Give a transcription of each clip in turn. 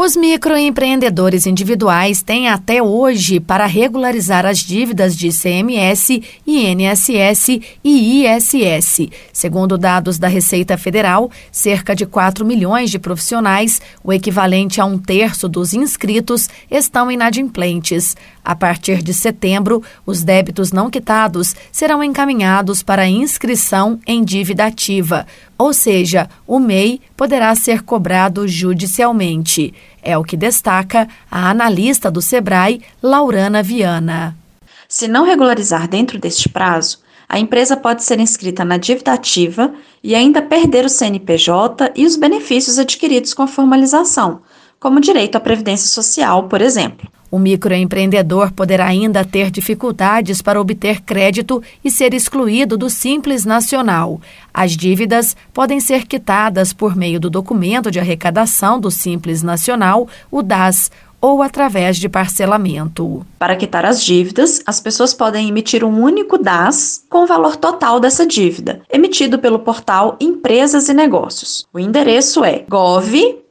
Os microempreendedores individuais têm até hoje para regularizar as dívidas de CMS, INSS e ISS. Segundo dados da Receita Federal, cerca de 4 milhões de profissionais, o equivalente a um terço dos inscritos, estão inadimplentes. A partir de setembro, os débitos não quitados serão encaminhados para inscrição em dívida ativa, ou seja, o MEI poderá ser cobrado judicialmente. É o que destaca a analista do Sebrae, Laurana Viana. Se não regularizar dentro deste prazo, a empresa pode ser inscrita na dívida ativa e ainda perder o CNPJ e os benefícios adquiridos com a formalização, como direito à previdência social, por exemplo. O microempreendedor poderá ainda ter dificuldades para obter crédito e ser excluído do Simples Nacional. As dívidas podem ser quitadas por meio do documento de arrecadação do Simples Nacional, o DAS, ou através de parcelamento. Para quitar as dívidas, as pessoas podem emitir um único DAS com o valor total dessa dívida, emitido pelo portal Empresas e Negócios. O endereço é gov.br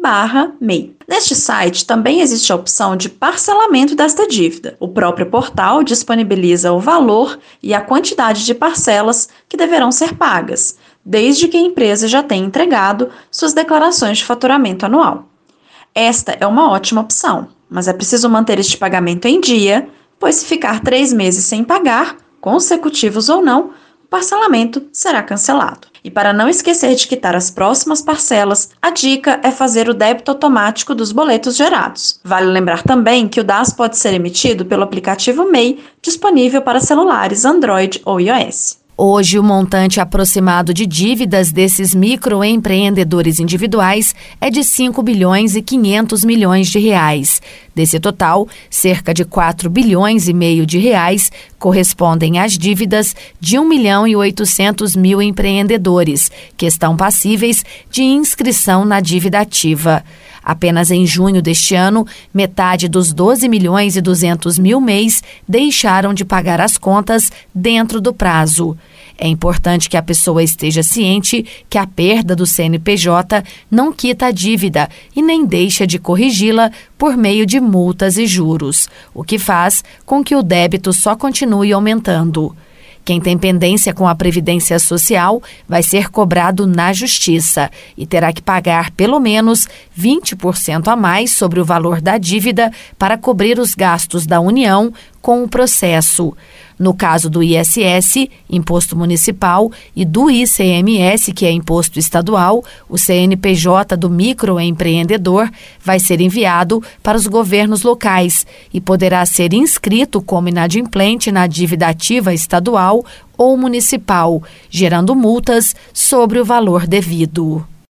barra MEI. Neste site também existe a opção de parcelamento desta dívida. O próprio portal disponibiliza o valor e a quantidade de parcelas que deverão ser pagas, desde que a empresa já tenha entregado suas declarações de faturamento anual. Esta é uma ótima opção, mas é preciso manter este pagamento em dia, pois se ficar três meses sem pagar, consecutivos ou não, parcelamento será cancelado. E para não esquecer de quitar as próximas parcelas, a dica é fazer o débito automático dos boletos gerados. Vale lembrar também que o DAS pode ser emitido pelo aplicativo MEI, disponível para celulares Android ou iOS. Hoje, o montante aproximado de dívidas desses microempreendedores individuais é de 5 bilhões e 500 milhões de reais. Desse total, cerca de 4 bilhões e meio de reais correspondem às dívidas de 1 milhão e 800 mil empreendedores, que estão passíveis de inscrição na dívida ativa. Apenas em junho deste ano, metade dos 12 milhões e 200 mil mês deixaram de pagar as contas dentro do prazo. É importante que a pessoa esteja ciente que a perda do CNPJ não quita a dívida e nem deixa de corrigi-la por meio de multas e juros, o que faz com que o débito só continue aumentando. Quem tem pendência com a Previdência Social vai ser cobrado na Justiça e terá que pagar pelo menos 20% a mais sobre o valor da dívida para cobrir os gastos da União com o processo. No caso do ISS, Imposto Municipal, e do ICMS, que é Imposto Estadual, o CNPJ do microempreendedor vai ser enviado para os governos locais e poderá ser inscrito como inadimplente na dívida ativa estadual ou municipal, gerando multas sobre o valor devido.